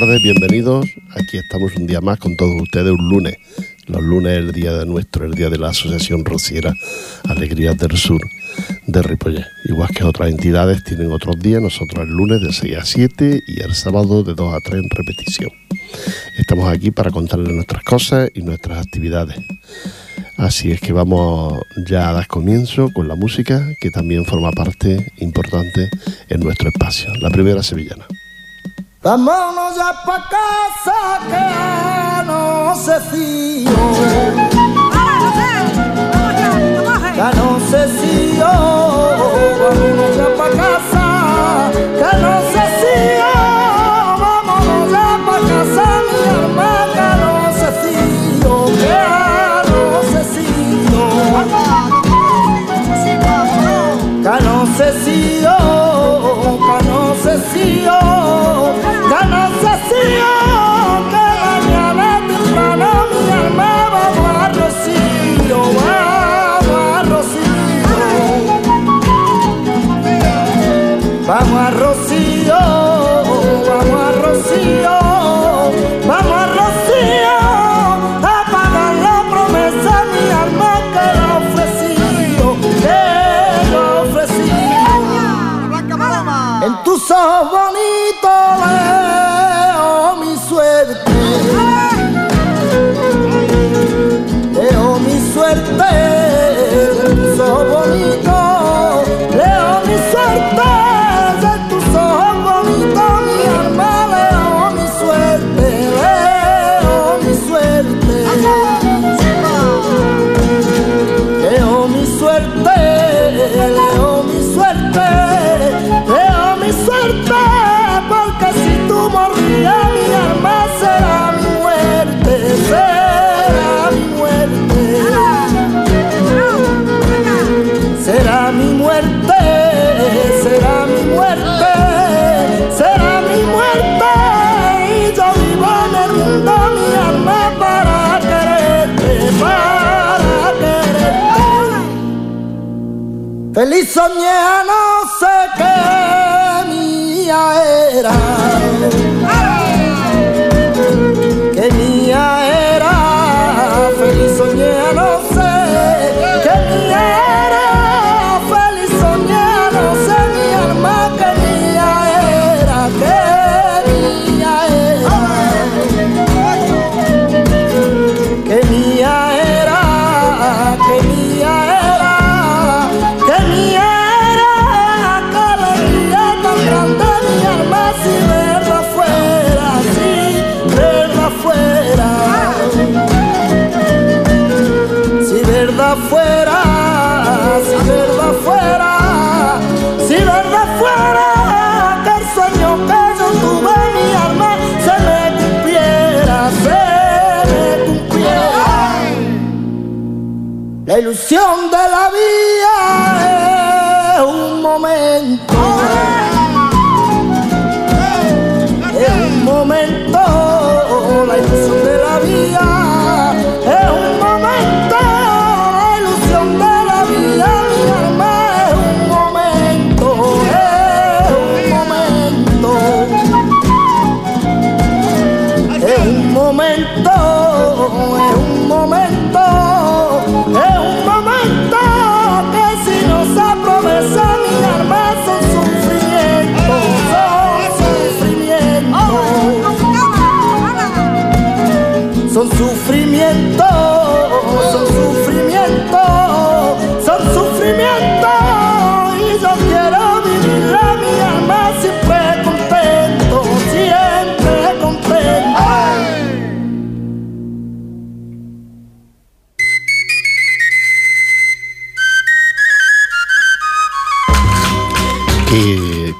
tardes, bienvenidos. Aquí estamos un día más con todos ustedes, un lunes. Los lunes es el día de nuestro, el día de la Asociación Rociera Alegrías del Sur de Ripollet. Igual que otras entidades tienen otros días, nosotros el lunes de 6 a 7 y el sábado de 2 a 3 en repetición. Estamos aquí para contarles nuestras cosas y nuestras actividades. Así es que vamos ya a dar comienzo con la música que también forma parte importante en nuestro espacio. La primera sevillana. Vámonos ya pa' casa que no sé si yo, que no sé si yo, vámonos ya pa' casa 三年 Ilusión de la vida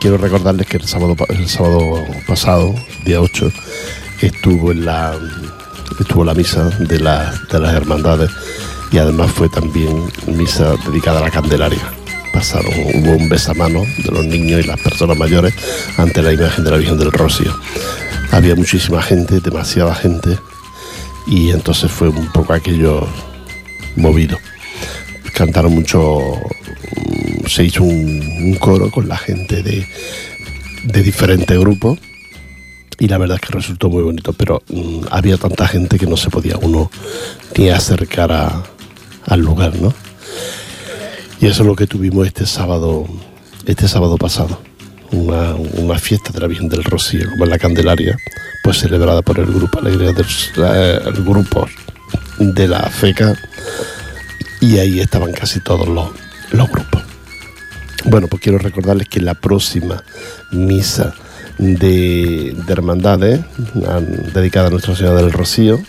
quiero recordarles que el sábado, pasado, día 8, estuvo en la estuvo la misa de, la- de las hermandades y además fue también misa dedicada a la Candelaria. Pasaron, hubo un besamano de los niños y las personas mayores ante la imagen de la Virgen del Rocío. Había muchísima gente, demasiada gente, y entonces fue un poco aquello movido. Cantaron mucho, se hizo un, coro con la gente de, de diferentes grupos y la verdad es que resultó muy bonito, pero mm, había tanta gente que no se podía uno ni acercar al lugar, ¿no? Y eso es lo que tuvimos este sábado, este sábado pasado. Una, fiesta de la Virgen del Rocío, como en la Candelaria, pues celebrada por el grupo Alegría del el grupo de la FECA y ahí estaban casi todos los, los grupos. Bueno, pues quiero recordarles que la próxima misa de, hermandades dedicada a Nuestra Señora del Rocío,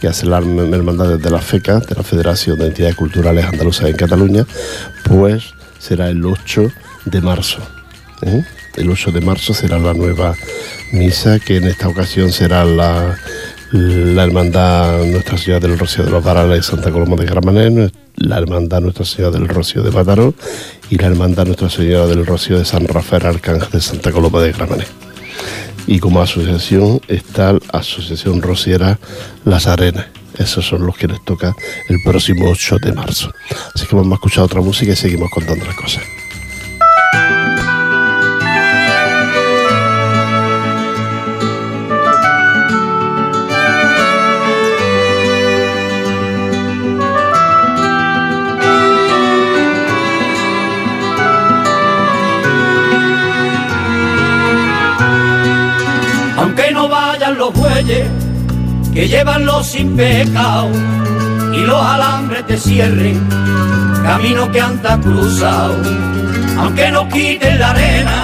que hace la hermandad de la FECA, de la Federación de Entidades Culturales Andaluzas en Cataluña, pues será el 8 de marzo. ¿eh? El 8 de marzo será la nueva misa, que en esta ocasión será la, la Hermandad Nuestra Señora del Rocío de los Varales de Santa Coloma de Gramané, la Hermandad Nuestra Señora del Rocío de Mataró y la Hermandad Nuestra Señora del Rocío de San Rafael Arcángel de Santa Coloma de Gramané y como asociación está la Asociación Rociera Las Arenas. Esos son los que les toca el próximo 8 de marzo. Así que vamos a escuchar otra música y seguimos contando las cosas. Que llevan los sin pecado y los alambres te cierren, camino que anda cruzado, aunque no quiten la arena,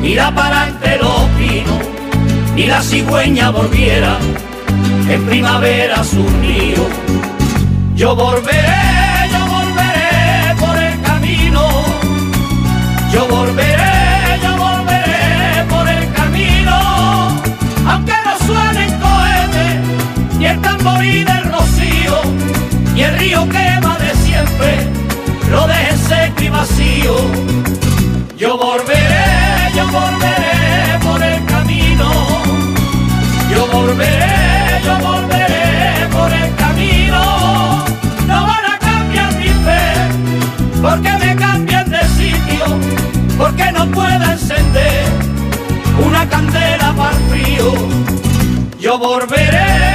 mira para entre los pinos, ni la cigüeña volviera en primavera su río. Yo volveré, del rocío y el río que va de siempre lo deje seco y vacío. Yo volveré, yo volveré por el camino. Yo volveré, yo volveré por el camino. No van a cambiar mi fe, porque me cambian de sitio, porque no puedo encender una candela para el frío. Yo volveré.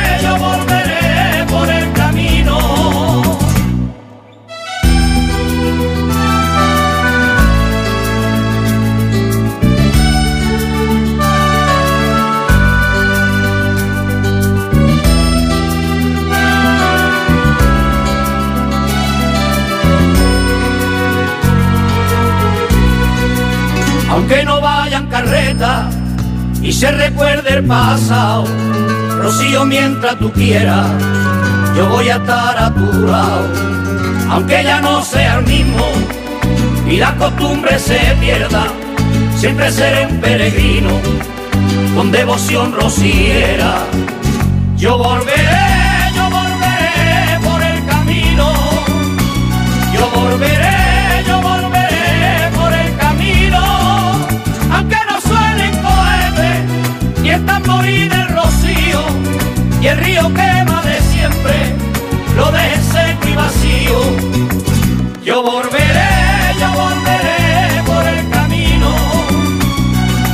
Y se recuerde el pasado. Rocío, mientras tú quieras, yo voy a estar a tu lado, aunque ya no sea el mismo y la costumbre se pierda, siempre seré un peregrino con devoción rociera. Yo volveré, yo volveré por el camino, yo volveré el tamborí del rocío y el río quema de siempre lo deje seco y vacío. Yo volveré, yo volveré por el camino.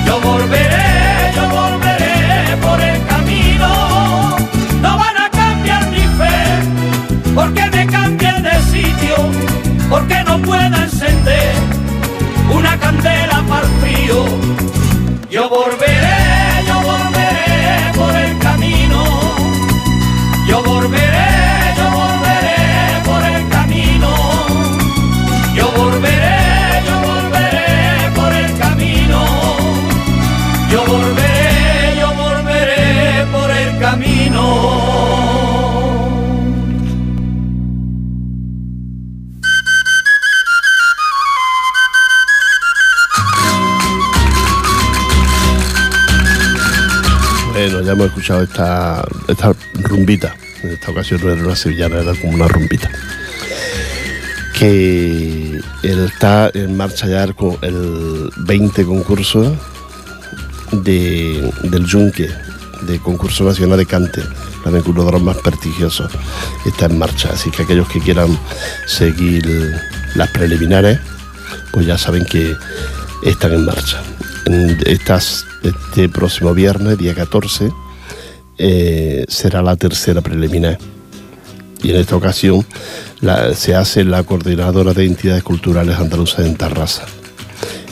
Yo volveré, yo volveré por el camino. No van a cambiar mi fe porque me cambien de sitio, porque no pueda encender una candela para el frío. Esta, esta rumbita. En esta ocasión no era una sevillana, era como una rumbita. Que está en marcha ya con el 20 concurso de, del Yunque, de concurso nacional de cante, la uno de los más prestigiosos, está en marcha. Así que aquellos que quieran seguir las preliminares, pues ya saben que están en marcha. estas, este próximo viernes, día 14, eh, será la tercera preliminar. Y en esta ocasión se hace la coordinadora de entidades culturales andaluzas en Tarrasa,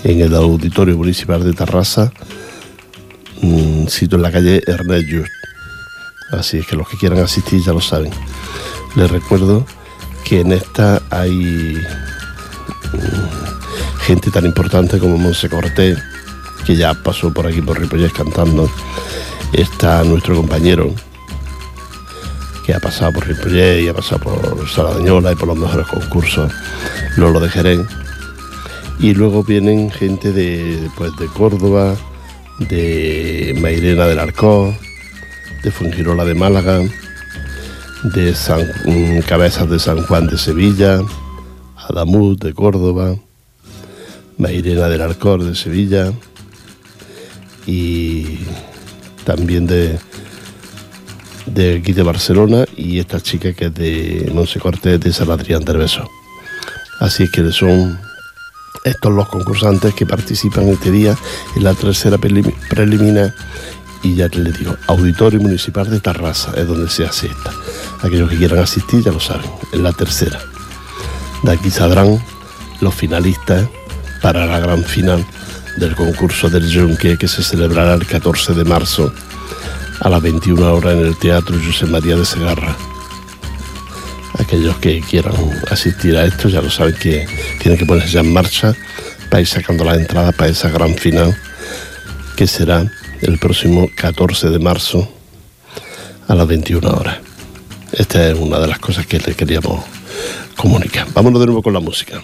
en el Auditorio Municipal de Tarrasa, un sitio en la calle Ernest Just. Así es que los que quieran asistir ya lo saben. Les recuerdo que en esta hay mm, gente tan importante como Monse Cortés, que ya pasó por aquí por Ripollés cantando. Está nuestro compañero, que ha pasado por Ripollés y ha pasado por Saladañola y por los mejores concursos, Lolo de Jerez. Y luego vienen gente de, pues, de Córdoba, de Mairena del Arcó, de Fungirola de Málaga, de San, mm, Cabezas de San Juan de Sevilla, Adamut de Córdoba, Mairena del Arcor de Sevilla y también de de aquí de Barcelona y esta chica que es de Monse Cortés de San Adrián del Beso. Así que son estos los concursantes que participan este día en la tercera preliminar y ya les digo, Auditorio Municipal de Tarrasa es donde se hace esta. Aquellos que quieran asistir ya lo saben, en la tercera. De aquí saldrán los finalistas para la gran final del concurso del Junque que se celebrará el 14 de marzo a las 21 horas en el Teatro José María de Segarra. Aquellos que quieran asistir a esto ya lo saben que tienen que ponerse ya en marcha para ir sacando las entradas para esa gran final que será el próximo 14 de marzo a las 21 horas. Esta es una de las cosas que les queríamos comunicar. Vámonos de nuevo con la música.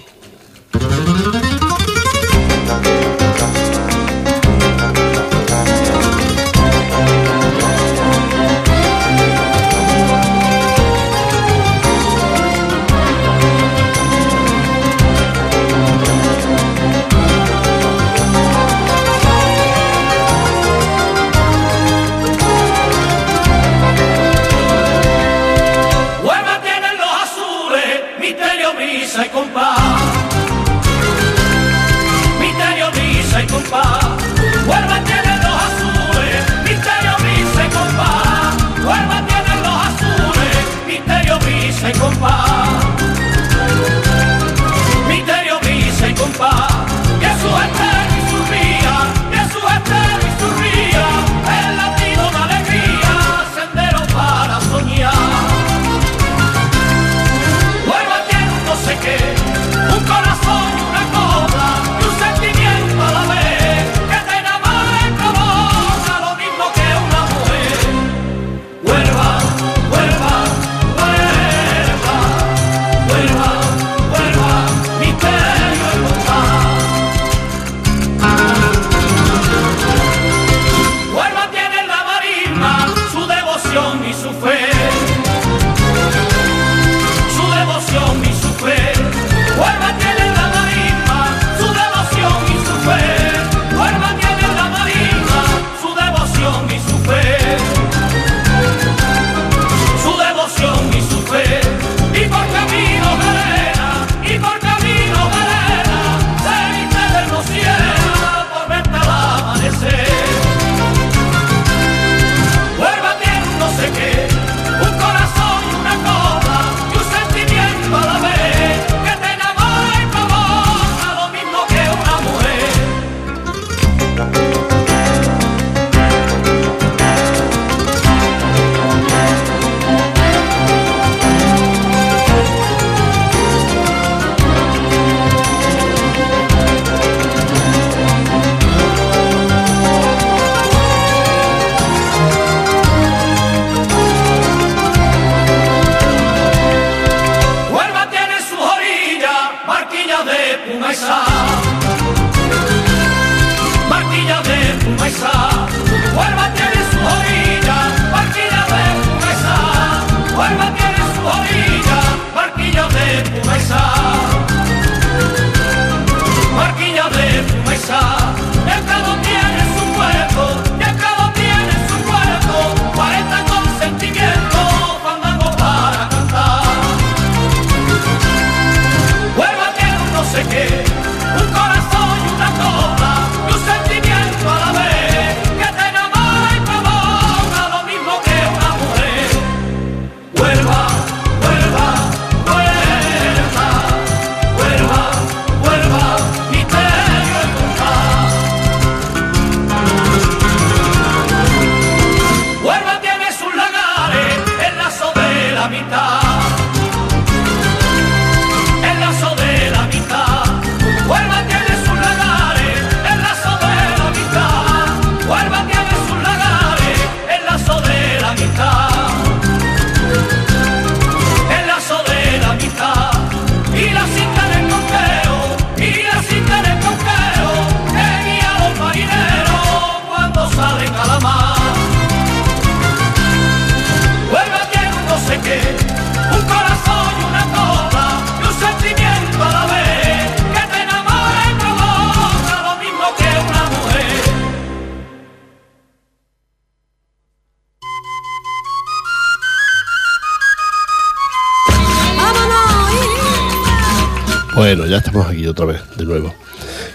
Otra vez, de nuevo.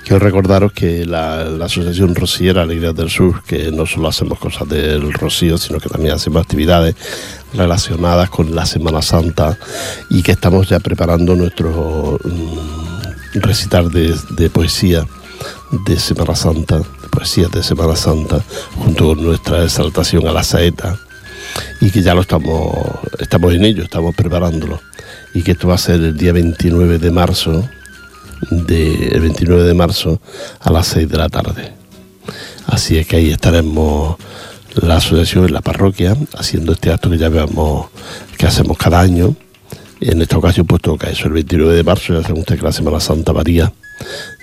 Quiero recordaros que la, Asociación Rociera Alegría del Sur, que no solo hacemos cosas del rocío, sino que también hacemos actividades relacionadas con la Semana Santa y que estamos ya preparando nuestro mm, recital de, poesía de Semana Santa, de poesía de Semana Santa, junto con nuestra exaltación a la saeta y que ya lo estamos, estamos en ello, estamos preparándolo y que esto va a ser el día 29 de marzo, de, el 29 de marzo a las 6 de la tarde. Así es que ahí estaremos la asociación en la parroquia haciendo este acto que ya veamos que hacemos cada año. En esta ocasión pues toca eso el 29 de marzo, ya saben ustedes que la Semana Santa varía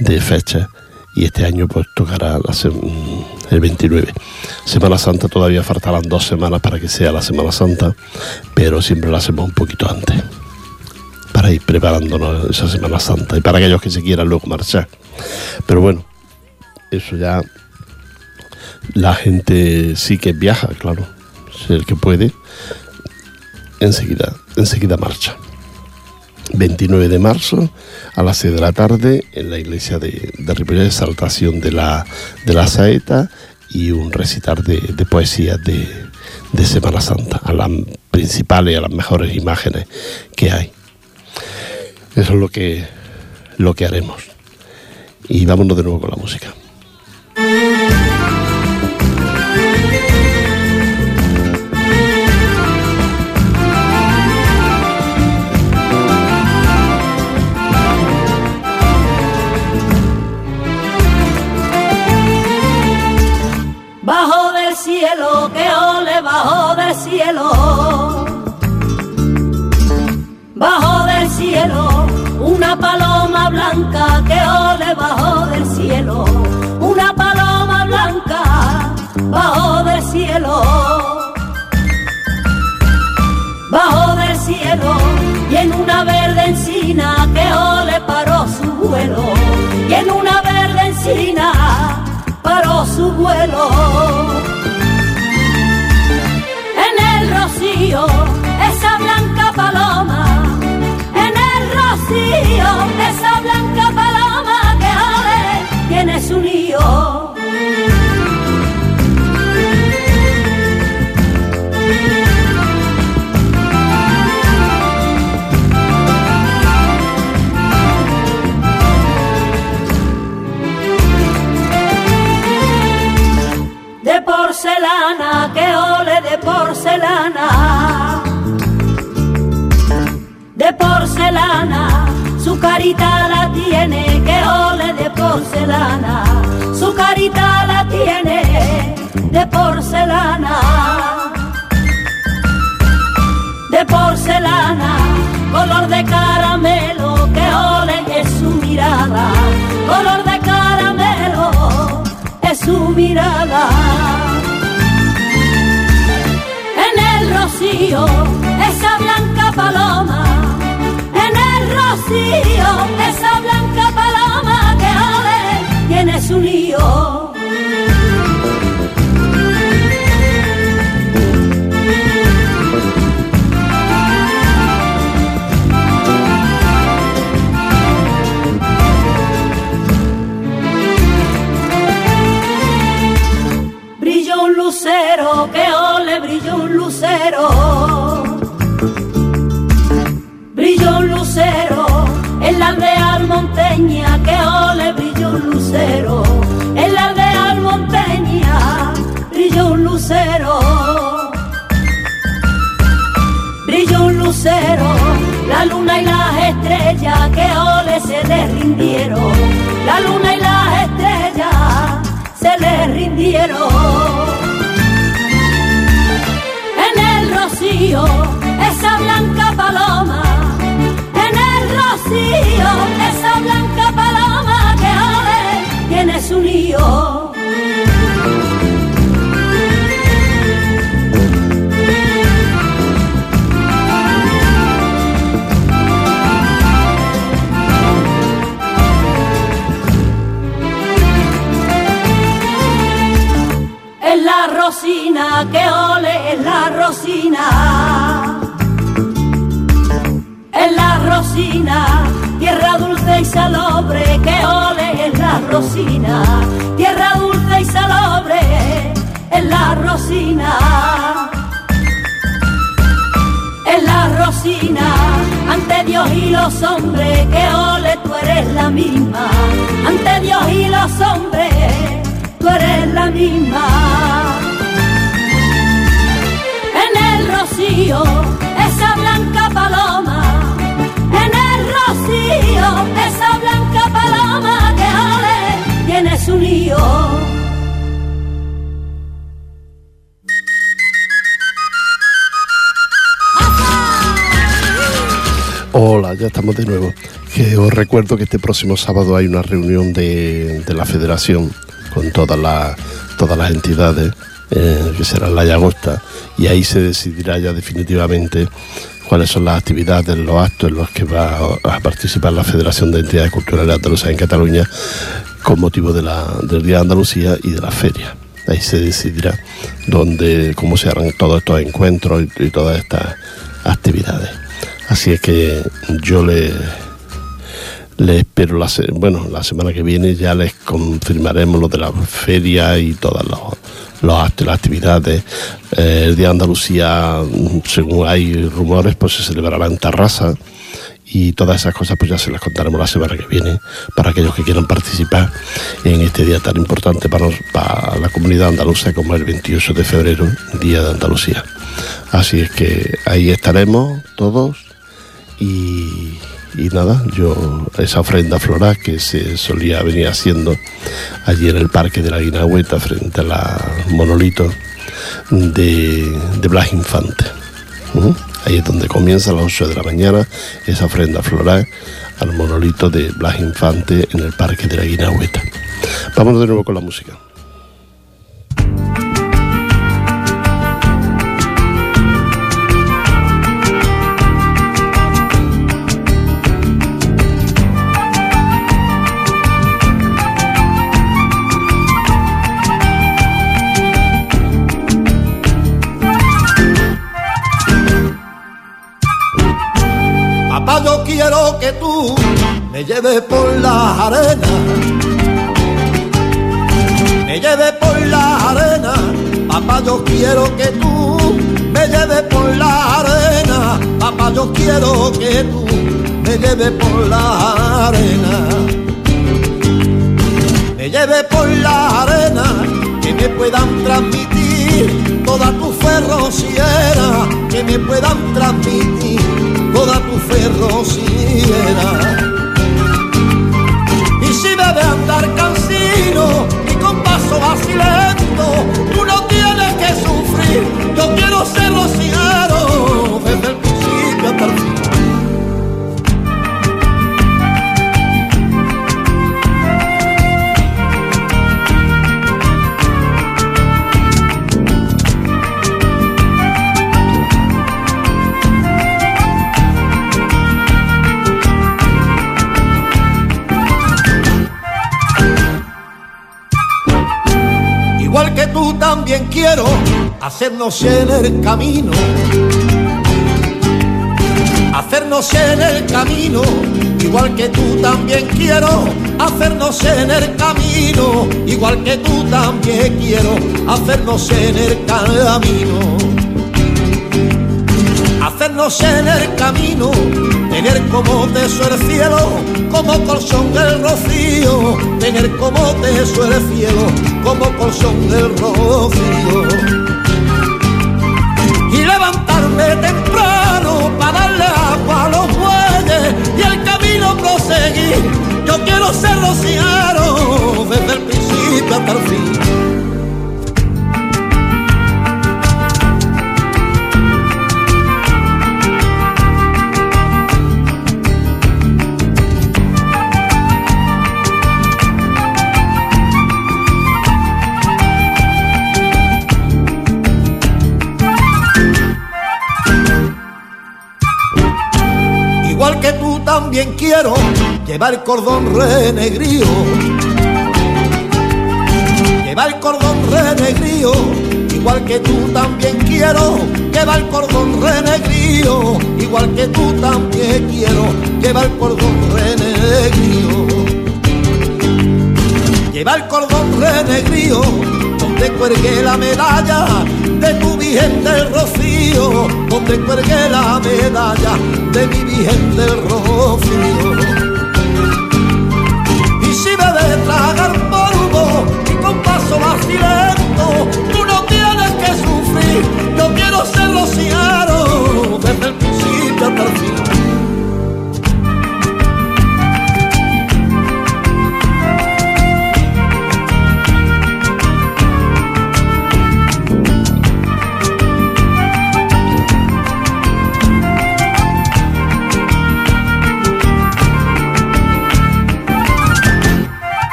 de fecha y este año pues tocará el 29. Semana Santa todavía faltarán dos semanas para que sea la Semana Santa, pero siempre la hacemos un poquito antes para ir preparándonos esa Semana Santa y para aquellos que se quieran luego marchar. Pero bueno, eso ya la gente sí que viaja, claro, si el que puede, enseguida, enseguida marcha. 29 de marzo a las 6 de la tarde en la iglesia de, de Ripollet, exaltación de la, de la saeta y un recitar de, de poesía de, de Semana Santa, a las principales a las mejores imágenes que hay. Eso es lo que, lo que haremos. Y vámonos de nuevo con la música. Bajo del cielo, que ole bajo del cielo. Bajo blanca que ole bajo del cielo, una paloma blanca bajo del cielo, bajo del cielo, y en una verde encina que ole paró su vuelo, y en una verde encina paró su vuelo. Porcelana, que ole de porcelana. De porcelana, su carita la tiene, que ole de porcelana, su carita la tiene de porcelana, de porcelana, color de caramelo, que ole es su mirada, color de caramelo es su mirada. Rocío, esa blanca paloma esa blanca paloma que ale tiene su lío. Lucero, que la luna y las estrellas se le rindieron. Que ole, es la rosina. Es la rosina, tierra dulce y salobre, que ole, es la rosina. Tierra dulce y salobre, es la rosina. Es la rosina, ante Dios y los hombres, que ole, tú eres la misma. Ante Dios y los hombres tú eres la misma. Rocío, esa blanca paloma, en el rocío, esa blanca paloma que ole tiene su lío. Hola, ya estamos de nuevo. Que os recuerdo que este próximo sábado hay una reunión de, de la federación con todas las todas las entidades, eh, que será en la Llagosta, y ahí se decidirá ya definitivamente cuáles son las actividades, los actos en los que va a participar la Federación de Entidades Culturales Andaluzas en Cataluña con motivo del Día de Andalucía y de la feria. Ahí se decidirá dónde, cómo se harán todos estos encuentros y, todas estas actividades. Así es que yo le, le espero la, bueno, la semana que viene ya les confirmaremos lo de la feria y todos los, los las actividades. Eh, el Día de Andalucía, según hay rumores, pues se celebrará en Tarrasa y todas esas cosas pues ya se las contaremos la semana que viene para aquellos que quieran participar en este día tan importante para, nos- para la comunidad andaluza como el 28 de febrero, Día de Andalucía. Así es que ahí estaremos todos y, y nada, yo esa ofrenda floral que se solía venir haciendo allí en el parque de la Guinagüeta frente a la monolito de, de Blas Infante. Ahí es donde comienza a las 8 de la mañana esa ofrenda floral al monolito de Blas Infante en el parque de la Guinagüeta. Vámonos de nuevo con la música. Me lleves por las arenas, me lleves por las arenas. Papá, yo quiero que tú me lleves por las arenas. Papá, yo quiero que tú me lleves por las arenas. Me lleves por las arenas que me puedan transmitir toda tu ferrociera, que me puedan transmitir toda tu ferrociera. De andar cansino y con paso vacilento, tú no tienes que sufrir, yo quiero ser rociero hacernos en el camino. Hacernos en el camino, igual que tú también quiero hacernos en el camino, igual que tú también quiero hacernos en el camino. Hacernos en el camino, tener como teso el cielo, como colchón del rocío, tener como teso el cielo, como colchón del rocío levantarme temprano para darle agua a los bueyes y el camino proseguir. Yo quiero ser rociado desde el principio hasta el fin. También quiero llevar el cordón renegrío. Llevar el cordón renegrío, igual que tú también quiero llevar el cordón renegrío, igual que tú también quiero llevar el cordón renegrío. Lleva el cordón renegrío, donde cuelgue la medalla de tu Virgen del Rocío, donde cuelgue la medalla de mi Virgen del Rocío. Y si me de tragar polvo y con paso más tú no tienes que sufrir, yo quiero ser rociado desde el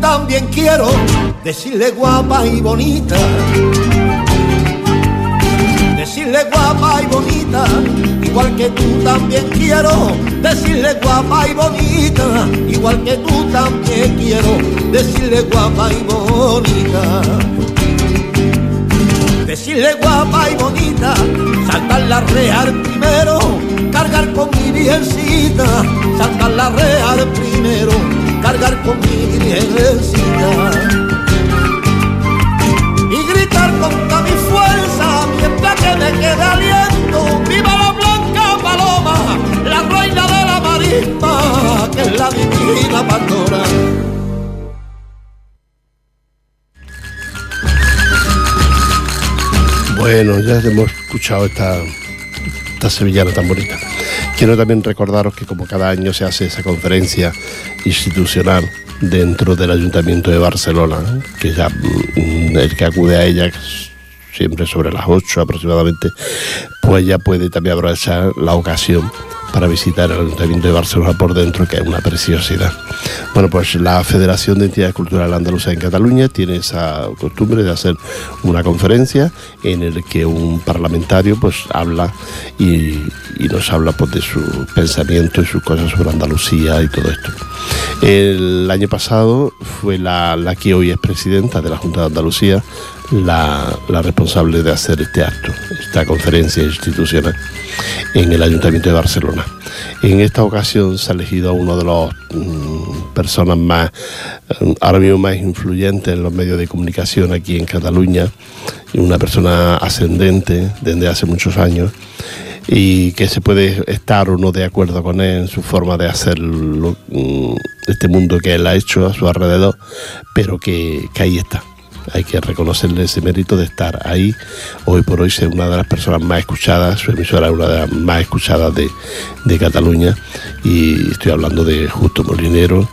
también quiero decirle guapa y bonita. Decirle guapa y bonita, igual que tú también quiero decirle guapa y bonita, igual que tú también quiero decirle guapa y bonita. Decirle guapa y bonita, saltar la real primero, cargar con mi virgencita, saltar la real primero cargar con mi virgencita. Y gritar con toda mi fuerza mientras que me quede aliento viva la blanca paloma la reina de la marisma que es la divina pastora Bueno, ya hemos escuchado esta, esta sevillana tan bonita. Quiero también recordaros que como cada año se hace esa conferencia institucional dentro del Ayuntamiento de Barcelona, que ya mm, el que acude a ella siempre sobre las 8 aproximadamente, pues ya puede también aprovechar la ocasión para visitar el Ayuntamiento de Barcelona por dentro, que es una preciosidad. Bueno, pues la Federación de Entidades Culturales Andaluzas en Cataluña tiene esa costumbre de hacer una conferencia en el que un parlamentario pues habla y, nos habla pues, de su pensamiento y sus cosas sobre Andalucía y todo esto. El año pasado fue la, la que hoy es presidenta de la Junta de Andalucía, la, responsable de hacer este acto, esta conferencia institucional en el Ayuntamiento de Barcelona. En esta ocasión se ha elegido a uno de las mm, personas más, mm, ahora mismo más influyentes en los medios de comunicación aquí en Cataluña, una persona ascendente desde hace muchos años y que se puede estar o no de acuerdo con él en su forma de hacer mm, este mundo que él ha hecho a su alrededor, pero que ahí está hay que reconocerle ese mérito de estar ahí. Hoy por hoy ser una de las personas más escuchadas, su emisora es una de las más escuchadas de, Cataluña y estoy hablando de Justo Molinero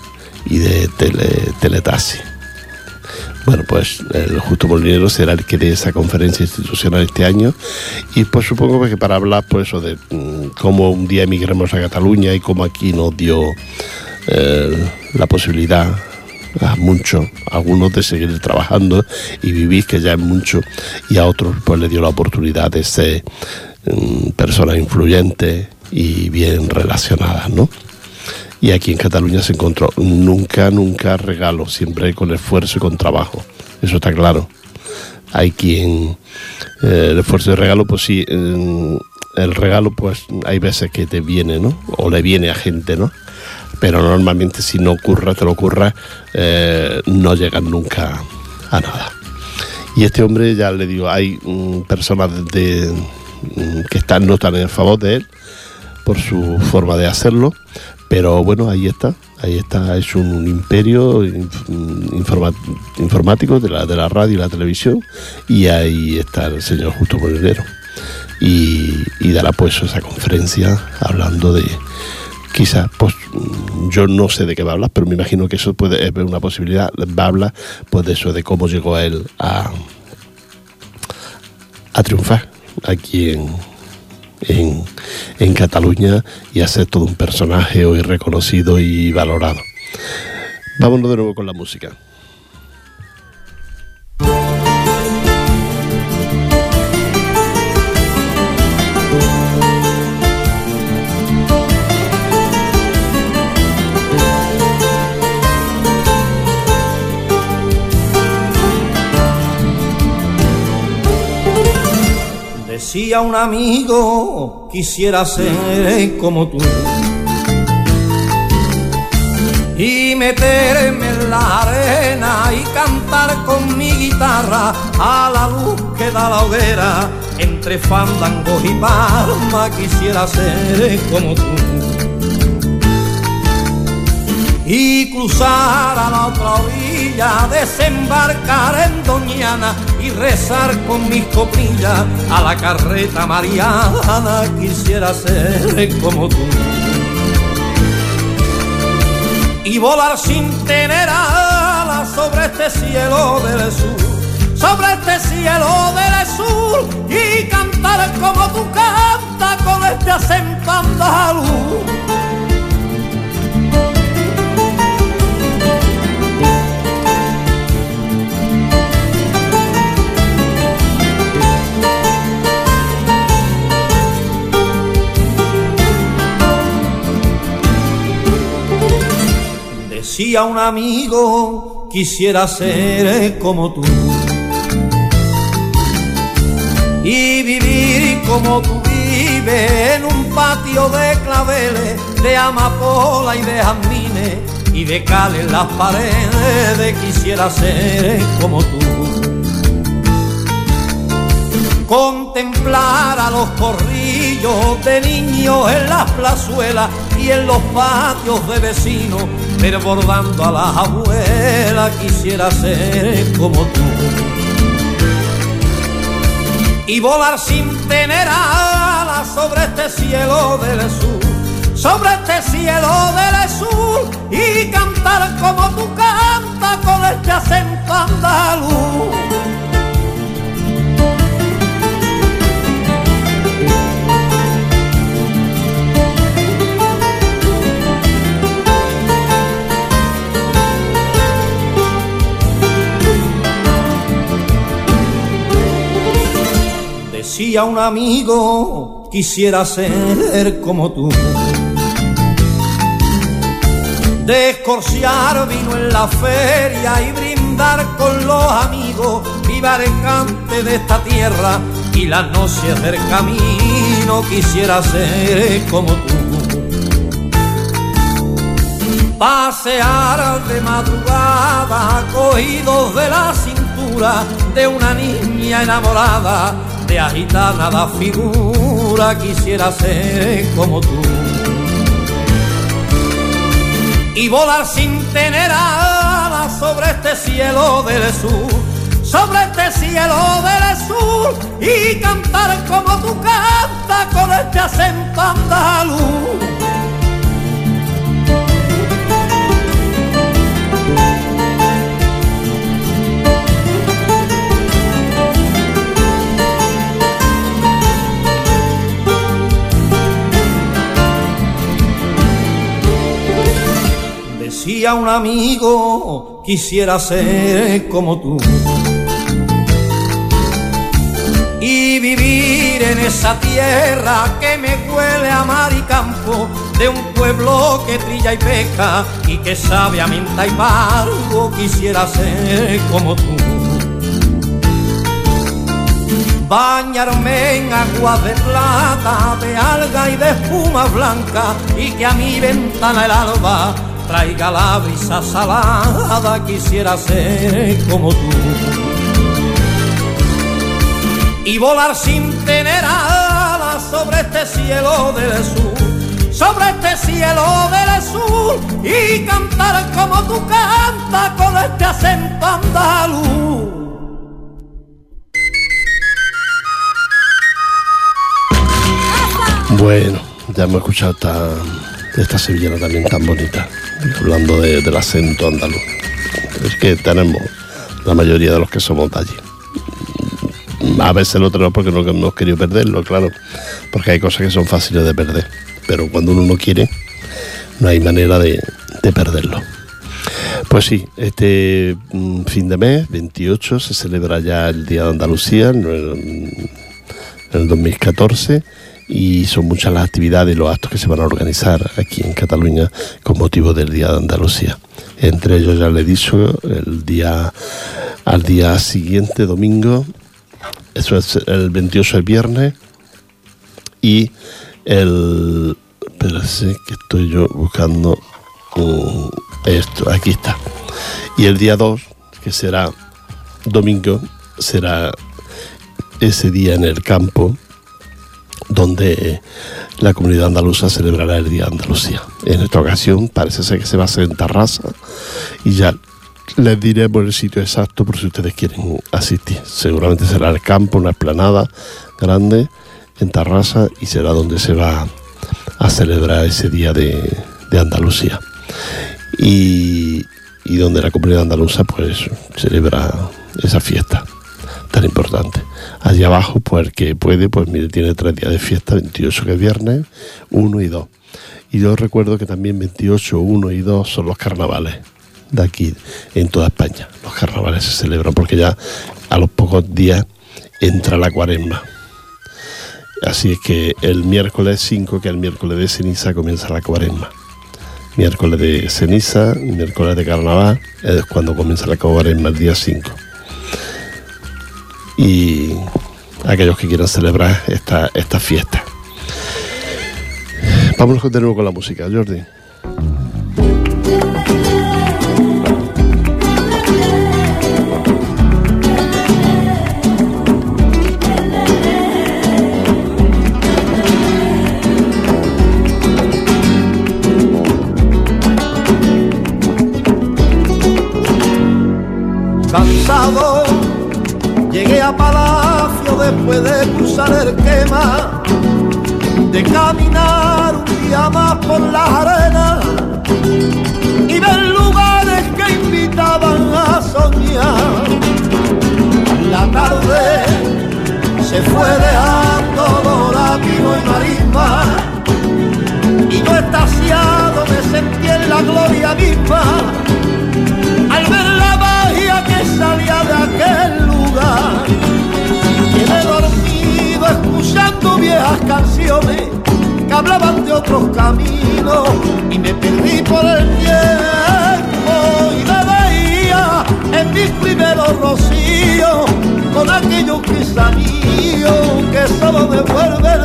y de tele, Teletasi. Bueno, pues el Justo Molinero será el que dé esa conferencia institucional este año y pues supongo que para hablar pues eso de mm, cómo un día emigramos a Cataluña y cómo aquí nos dio eh, la posibilidad a muchos, a algunos de seguir trabajando y vivir, que ya es mucho, y a otros pues le dio la oportunidad de ser mm, personas influyentes y bien relacionadas, ¿no? Y aquí en Cataluña se encontró nunca, nunca regalo, siempre con esfuerzo y con trabajo, eso está claro. Hay quien, eh, el esfuerzo y regalo, pues sí, el regalo pues hay veces que te viene, ¿no? O le viene a gente, ¿no? pero normalmente si no ocurra, te lo ocurra, eh, no llegan nunca a nada. Y este hombre, ya le digo, hay mm, personas de, mm, que están, no están en favor de él por su forma de hacerlo, pero bueno, ahí está, ahí está, es un imperio informático de la, de la radio y la televisión, y ahí está el señor Justo Molinero. Y, y dará pues esa conferencia hablando de, quizás, pues yo no sé de qué va a hablar, pero me imagino que eso puede ser una posibilidad. Va a hablar pues de eso, de cómo llegó a él a, a triunfar aquí en, en Cataluña y a todo un personaje hoy reconocido y valorado. Vámonos de nuevo con la música. Decía un amigo, quisiera ser como tú. Y meterme en la arena y cantar con mi guitarra a la luz que da la hoguera. Entre fandangos y palma quisiera ser como tú y cruzar a la otra orilla, desembarcar en Doñana y rezar con mis coprillas a la carreta mariana. Quisiera ser como tú y volar sin tener alas sobre este cielo del sur, sobre este cielo del sur y cantar como tú cantas con este acento andaluz a un amigo quisiera ser como tú y vivir como tú vives en un patio de claveles, de amapola y de jazmines y de cal en las paredes. Quisiera ser como tú. Contemplar a los corrillos de niños en las plazuelas en los patios de vecinos bordando a la abuela quisiera ser como tú. Y volar sin tener alas sobre este cielo del sur, sobre este cielo del sur, y cantar como tú cantas con este acento andaluz. Si a un amigo quisiera ser como tú. Descorciar vino en la feria y brindar con los amigos, viva el de esta tierra y las noches del camino quisiera ser como tú. Pasear de madrugada cogidos de la cintura de una niña enamorada de agitana da figura quisiera ser como tú. Y volar sin tener alas sobre este cielo del sur, sobre este cielo del sur, y cantar como tú cantas con este acento andaluz. A un amigo quisiera ser como tú. Y vivir en esa tierra que me huele a mar y campo, de un pueblo que trilla y peca y que sabe a y barro, quisiera ser como tú. Bañarme en agua de plata, de alga y de espuma blanca, y que a mi ventana el alba traiga la brisa salada, quisiera ser como tú. Y volar sin tener alas sobre este cielo del sur, sobre este cielo del sur, y cantar como tú cantas con este acento andaluz. Bueno, ya hemos escuchado esta, sevillana también tan bonita hablando del acento andaluz. Es que tenemos la mayoría de los que somos de allí. A veces lo tenemos porque no hemos querido perderlo, claro, porque hay cosas que son fáciles de perder, pero cuando uno no quiere, no hay manera de, perderlo. Pues sí, este mm, fin de mes, 28, se celebra ya el Día de Andalucía, en el 2014 y son muchas las actividades y los actos que se van a organizar aquí en Cataluña con motivo del Día de Andalucía. Entre ellos ya le he dicho, el día al día siguiente, domingo, eso es el 28 el viernes y el... Espérate, que estoy yo buscando uh, esto, aquí está. Y el día 2, que será domingo, será ese día en el campo donde la comunidad andaluza celebrará el Día de Andalucía. En esta ocasión parece ser que se va a hacer en Tarrasa y ya les diré por el sitio exacto por si ustedes quieren asistir. Seguramente será el campo, una esplanada grande en Tarrasa y será donde se va a celebrar ese Día de, Andalucía. Y, y donde la comunidad andaluza pues celebra esa fiesta tan importante. Allí abajo, pues el que puede, pues mire, tiene tres días de fiesta, 28 que es viernes, 1 y 2. Y yo recuerdo que también 28, 1 y 2 son los carnavales de aquí en toda España. Los carnavales se celebran porque ya a los pocos días entra la cuaresma. Así es que el miércoles 5, que el miércoles de ceniza, comienza la cuaresma. Miércoles de ceniza, miércoles de carnaval, es cuando comienza la cuaresma, el día 5 y aquellos que quieran celebrar esta, esta fiesta. Vámonos de nuevo con la música, Jordi. De caminar un día más por las arenas y ver lugares que invitaban a soñar. La tarde se fue dejando dorativo y marisma y yo estasiado me sentí en la gloria misma otros caminos y me perdí por el tiempo y me veía en mis primeros rocíos con aquellos guisanillos que solo devuelve el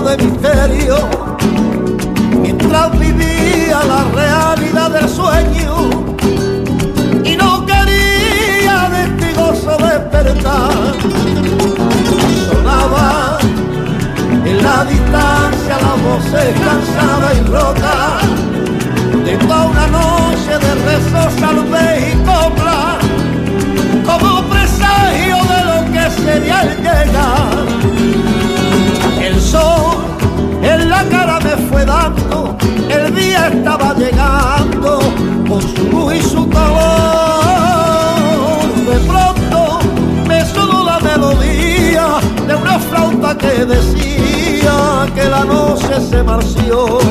de misterio mientras vivía la realidad del sueño y no quería de despertar. Sonaba en la distancia la voz cansada y rota de toda una noche de rezos, decía que la noche se marció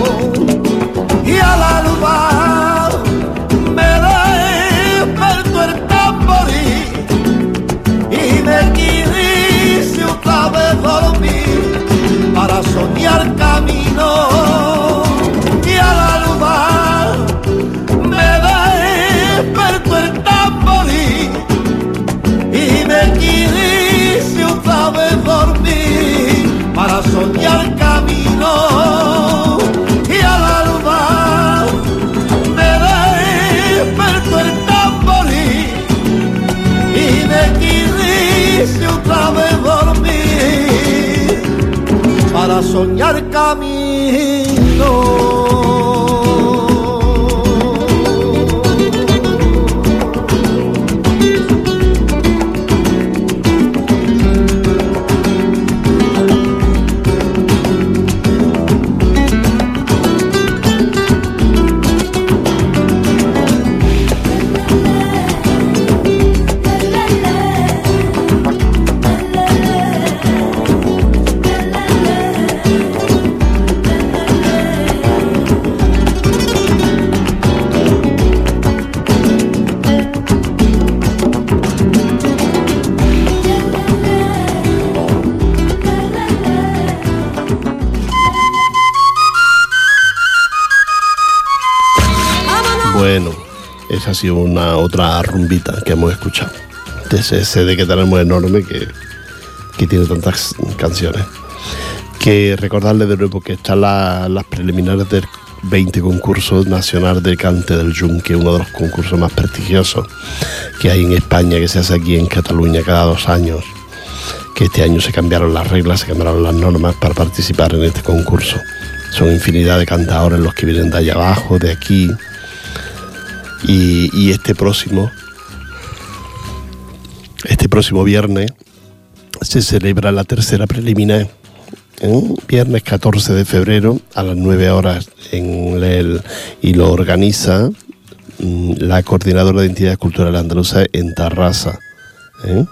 soñar camino. Una otra rumbita que hemos escuchado. De ese CD que tenemos enorme que, que tiene tantas canciones. Que recordarle de nuevo que están las preliminares del 20 concursos nacional de cante del Yunque, uno de los concursos más prestigiosos que hay en España, que se hace aquí en Cataluña cada dos años. Que este año se cambiaron las reglas, se cambiaron las normas para participar en este concurso. Son infinidad de cantadores los que vienen de allá abajo, de aquí, y, este próximo, este próximo viernes, se celebra la tercera preliminar. ¿eh? Viernes 14 de febrero a las 9 horas en y lo organiza mm, la coordinadora de entidades culturales andaluzas en Tarrasa. ¿eh?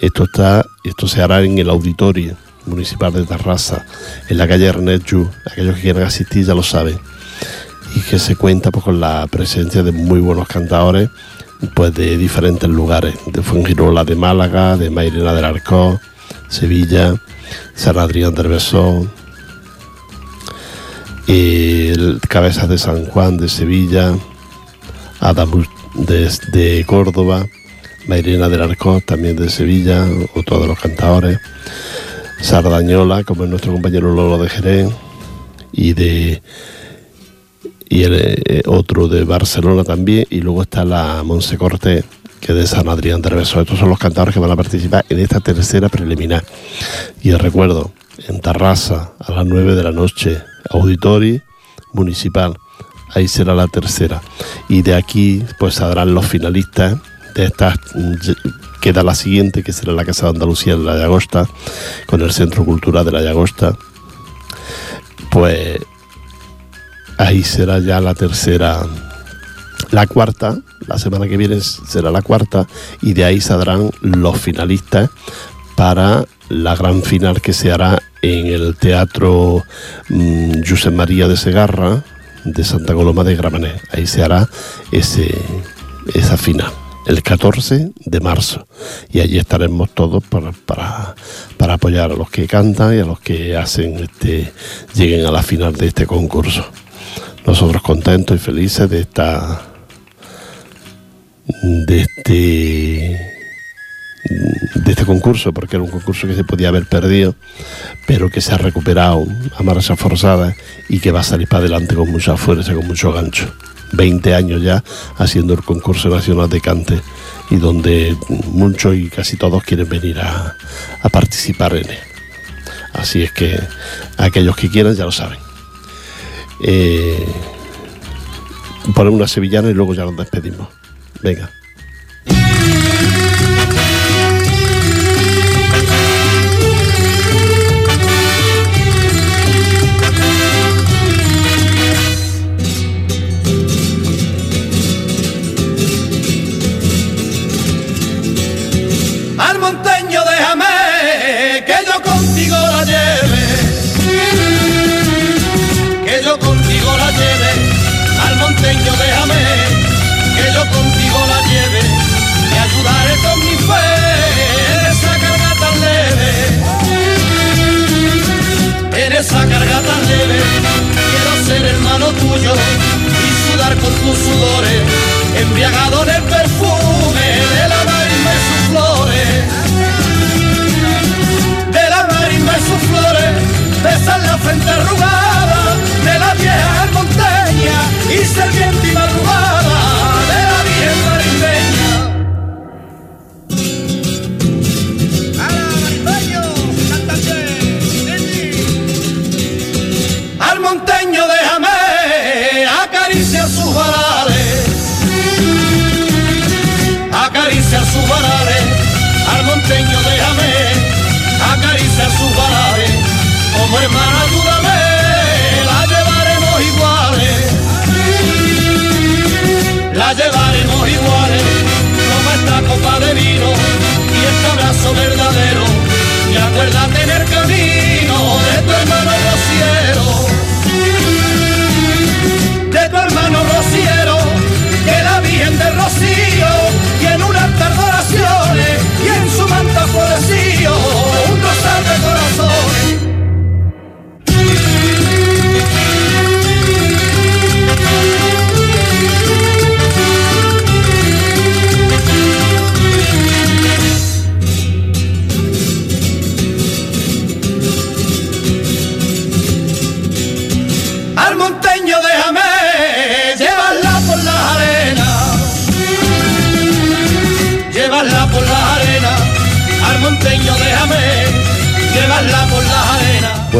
Esto está, esto se hará en el auditorio municipal de Tarrasa, en la calle Ernest Yu. Aquellos que quieran asistir ya lo saben y que se cuenta pues, con la presencia de muy buenos cantadores pues de diferentes lugares, de Fuengirola de Málaga, de Mairena del Arco, Sevilla, San Adrián del Besón, y Cabezas de San Juan de Sevilla, Adamus de, Córdoba, Mairena del Arco también de Sevilla, o todos los cantadores, Sardañola, como es nuestro compañero Lolo de Jerez, y de y el, eh, otro de Barcelona también, y luego está la Monse Cortés, que es de San Adrián de Reveso. Estos son los cantadores que van a participar en esta tercera preliminar. Y os recuerdo, en Tarrasa, a las 9 de la noche, Auditori Municipal, ahí será la tercera. Y de aquí, pues saldrán los finalistas de estas queda la siguiente, que será la Casa de Andalucía de la Llagosta, con el Centro Cultural de la Llagosta. Pues ahí será ya la tercera, la cuarta, la semana que viene será la cuarta y de ahí saldrán los finalistas para la gran final que se hará en el Teatro mm, Josep María de Segarra de Santa Coloma de Gramenet. Ahí se hará esa final el 14 de marzo y allí estaremos todos para, para, para, apoyar a los que cantan y a los que hacen este lleguen a la final de este concurso nosotros contentos y felices de esta de este de este concurso porque era un concurso que se podía haber perdido pero que se ha recuperado a marcha forzada y que va a salir para adelante con mucha fuerza con mucho gancho. 20 años ya haciendo el concurso nacional de cante y donde muchos y casi todos quieren venir a, a participar en él. Así es que aquellos que quieran ya lo saben eh, ponemos una sevillana y luego ya nos despedimos. Venga. Tus sudores, embriagado en el perfume de la marimba y sus flores. De la marimba y sus flores, besan la frente arrugada de la vieja montaña y serpiente sus varales, al monteño déjame, acaricia sus varales, como hermana ayúdame, la llevaremos iguales, la llevaremos iguales, como esta copa de vino y este abrazo verdadero, y acuérdate en el camino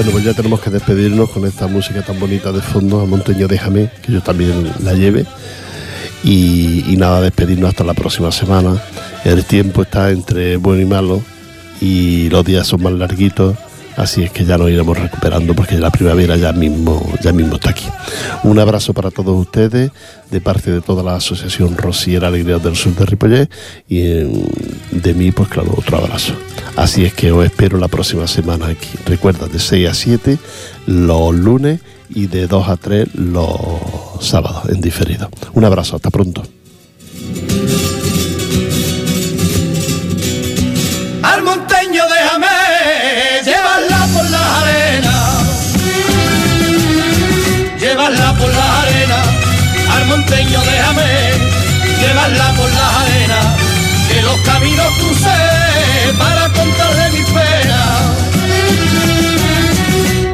Bueno, pues ya tenemos que despedirnos con esta música tan bonita de fondo, a Monteño Déjame, que yo también la lleve. Y, y nada, despedirnos hasta la próxima semana. El tiempo está entre bueno y malo y los días son más larguitos, así es que ya nos iremos recuperando porque la primavera ya mismo, ya mismo está aquí. Un abrazo para todos ustedes de parte de toda la Asociación Rosiera Alegría del Sur de Ripollet y eh, de mí, pues claro, otro abrazo. Así es que os espero la próxima semana aquí. Recuerda, de 6 a 7 los lunes y de 2 a 3 los sábados en diferido. Un abrazo, hasta pronto. Al monteño déjame llevarla por las arenas, que los caminos crucé para contarle mis penas,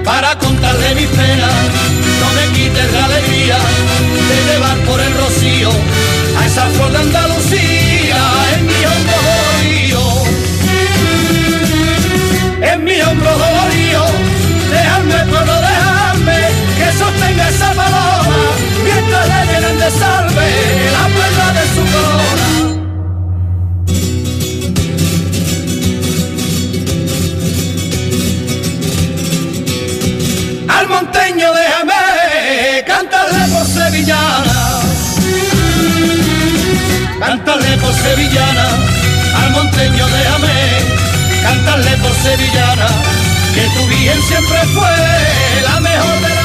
para contarle mis penas. No me quites la alegría de llevar por el rocío a esa flor de Andalucía salve la perla de su corona. Al monteño déjame cantarle por sevillana, cantarle por sevillana, al monteño déjame cantarle por sevillana, que tu bien siempre fue la mejor de